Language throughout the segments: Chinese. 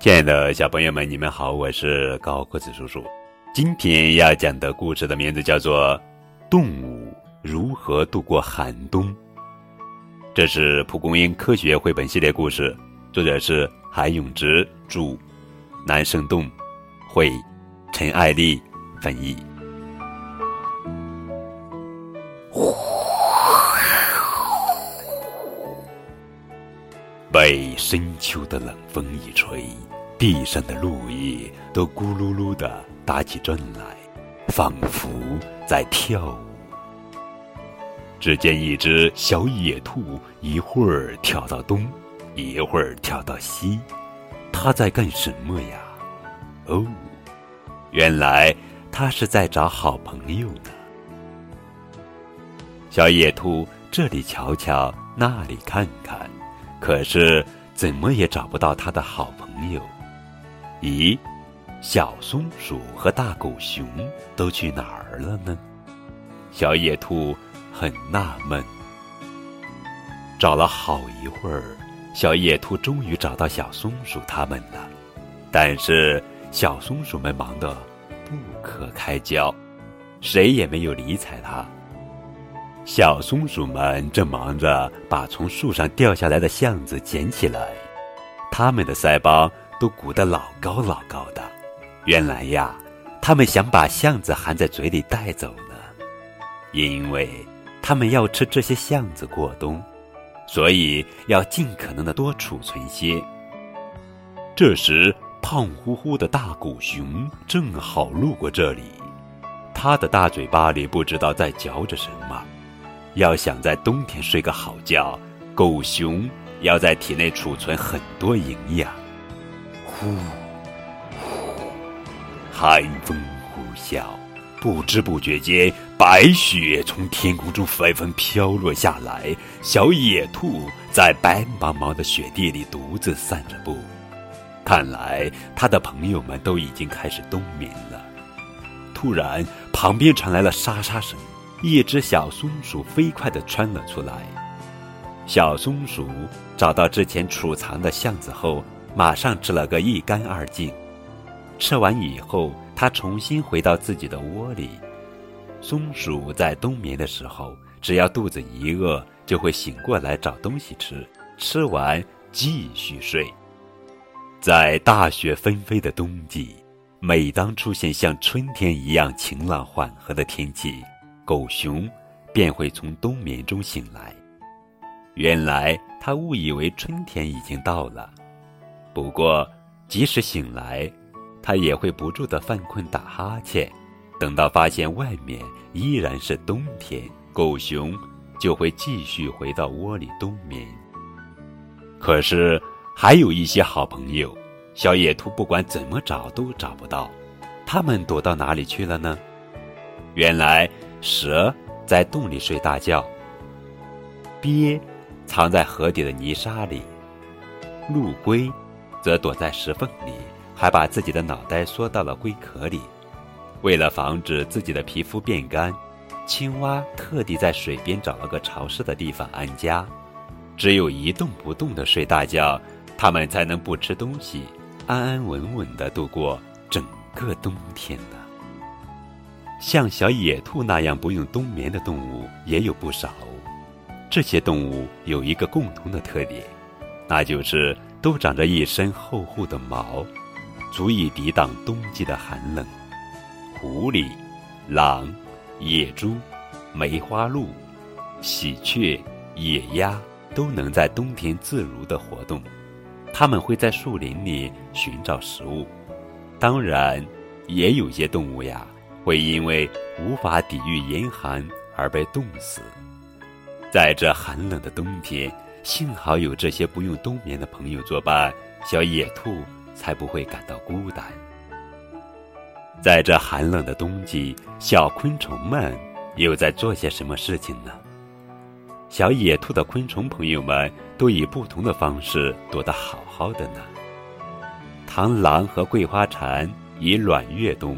亲爱的小朋友们，你们好，我是高个子叔叔。今天要讲的故事的名字叫做《动物如何度过寒冬》。这是蒲公英科学绘本系列故事，作者是韩永植著，南生动绘，陈爱丽翻译。被深秋的冷风一吹，地上的落叶都咕噜噜的打起转来，仿佛在跳舞。只见一只小野兔，一会儿跳到东，一会儿跳到西，它在干什么呀？哦，原来它是在找好朋友呢。小野兔这里瞧瞧，那里看看。可是怎么也找不到他的好朋友。咦，小松鼠和大狗熊都去哪儿了呢？小野兔很纳闷。找了好一会儿，小野兔终于找到小松鼠他们了。但是小松鼠们忙得不可开交，谁也没有理睬它。小松鼠们正忙着把从树上掉下来的橡子捡起来，它们的腮帮都鼓得老高老高的。原来呀，它们想把橡子含在嘴里带走呢，因为它们要吃这些橡子过冬，所以要尽可能的多储存些。这时，胖乎乎的大狗熊正好路过这里，它的大嘴巴里不知道在嚼着什么。要想在冬天睡个好觉，狗熊要在体内储存很多营养。呼呼，寒风呼啸，不知不觉间，白雪从天空中纷纷飘落下来。小野兔在白茫茫的雪地里独自散着步，看来它的朋友们都已经开始冬眠了。突然，旁边传来了沙沙声。一只小松鼠飞快地窜了出来。小松鼠找到之前储藏的橡子后，马上吃了个一干二净。吃完以后，它重新回到自己的窝里。松鼠在冬眠的时候，只要肚子一饿，就会醒过来找东西吃，吃完继续睡。在大雪纷飞的冬季，每当出现像春天一样晴朗缓和的天气，狗熊便会从冬眠中醒来。原来他误以为春天已经到了。不过，即使醒来，他也会不住的犯困打哈欠。等到发现外面依然是冬天，狗熊就会继续回到窝里冬眠。可是，还有一些好朋友，小野兔不管怎么找都找不到，他们躲到哪里去了呢？原来。蛇在洞里睡大觉，鳖藏在河底的泥沙里，陆龟则躲在石缝里，还把自己的脑袋缩到了龟壳里。为了防止自己的皮肤变干，青蛙特地在水边找了个潮湿的地方安家。只有一动不动的睡大觉，它们才能不吃东西，安安稳稳的度过整个冬天呢。像小野兔那样不用冬眠的动物也有不少，这些动物有一个共同的特点，那就是都长着一身厚厚的毛，足以抵挡冬季的寒冷。狐狸、狼、野猪、梅花鹿、喜鹊、野鸭都能在冬天自如的活动，它们会在树林里寻找食物。当然，也有些动物呀。会因为无法抵御严寒而被冻死。在这寒冷的冬天，幸好有这些不用冬眠的朋友作伴，小野兔才不会感到孤单。在这寒冷的冬季，小昆虫们又在做些什么事情呢？小野兔的昆虫朋友们都以不同的方式躲得好好的呢。螳螂和桂花蝉以卵越冬。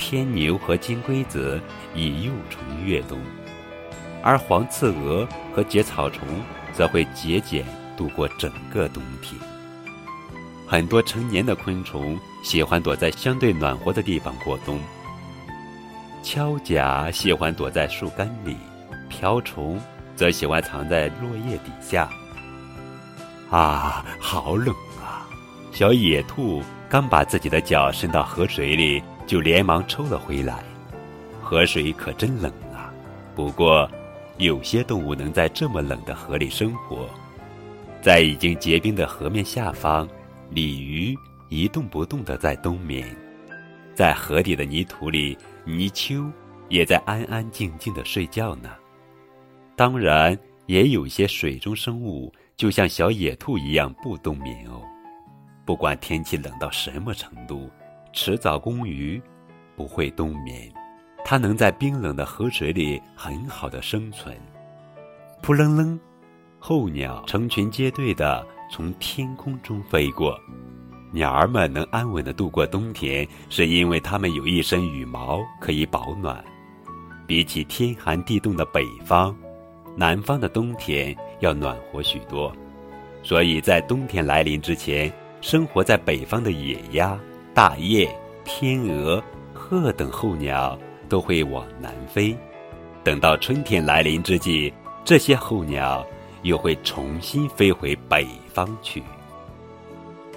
天牛和金龟子以幼虫越冬，而黄刺蛾和结草虫则会节俭度过整个冬天。很多成年的昆虫喜欢躲在相对暖和的地方过冬。锹甲喜欢躲在树干里，瓢虫则喜欢藏在落叶底下。啊，好冷啊！小野兔刚把自己的脚伸到河水里，就连忙抽了回来。河水可真冷啊！不过，有些动物能在这么冷的河里生活。在已经结冰的河面下方，鲤鱼一动不动地在冬眠。在河底的泥土里，泥鳅也在安安静静地睡觉呢。当然，也有些水中生物，就像小野兔一样不冬眠哦。不管天气冷到什么程度，迟早公鱼不会冬眠。它能在冰冷的河水里很好的生存。扑棱棱，候鸟成群结队的从天空中飞过。鸟儿们能安稳的度过冬天，是因为它们有一身羽毛可以保暖。比起天寒地冻的北方，南方的冬天要暖和许多。所以在冬天来临之前，生活在北方的野鸭、大雁、天鹅、鹤等候鸟。都会往南飞，等到春天来临之际，这些候鸟又会重新飞回北方去。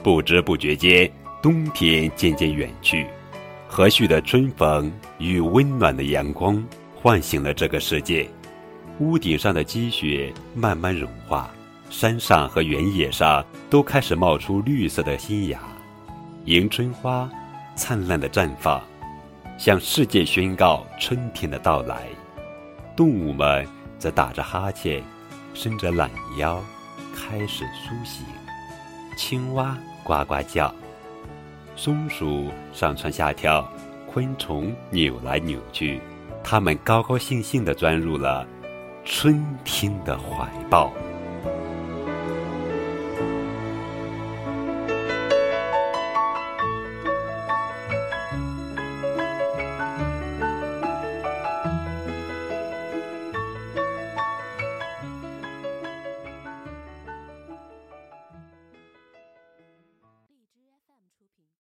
不知不觉间，冬天渐渐远去，和煦的春风与温暖的阳光唤醒了这个世界。屋顶上的积雪慢慢融化，山上和原野上都开始冒出绿色的新芽，迎春花灿烂的绽放。向世界宣告春天的到来，动物们则打着哈欠，伸着懒腰，开始苏醒。青蛙呱呱叫，松鼠上蹿下跳，昆虫扭来扭去，它们高高兴兴地钻入了春天的怀抱。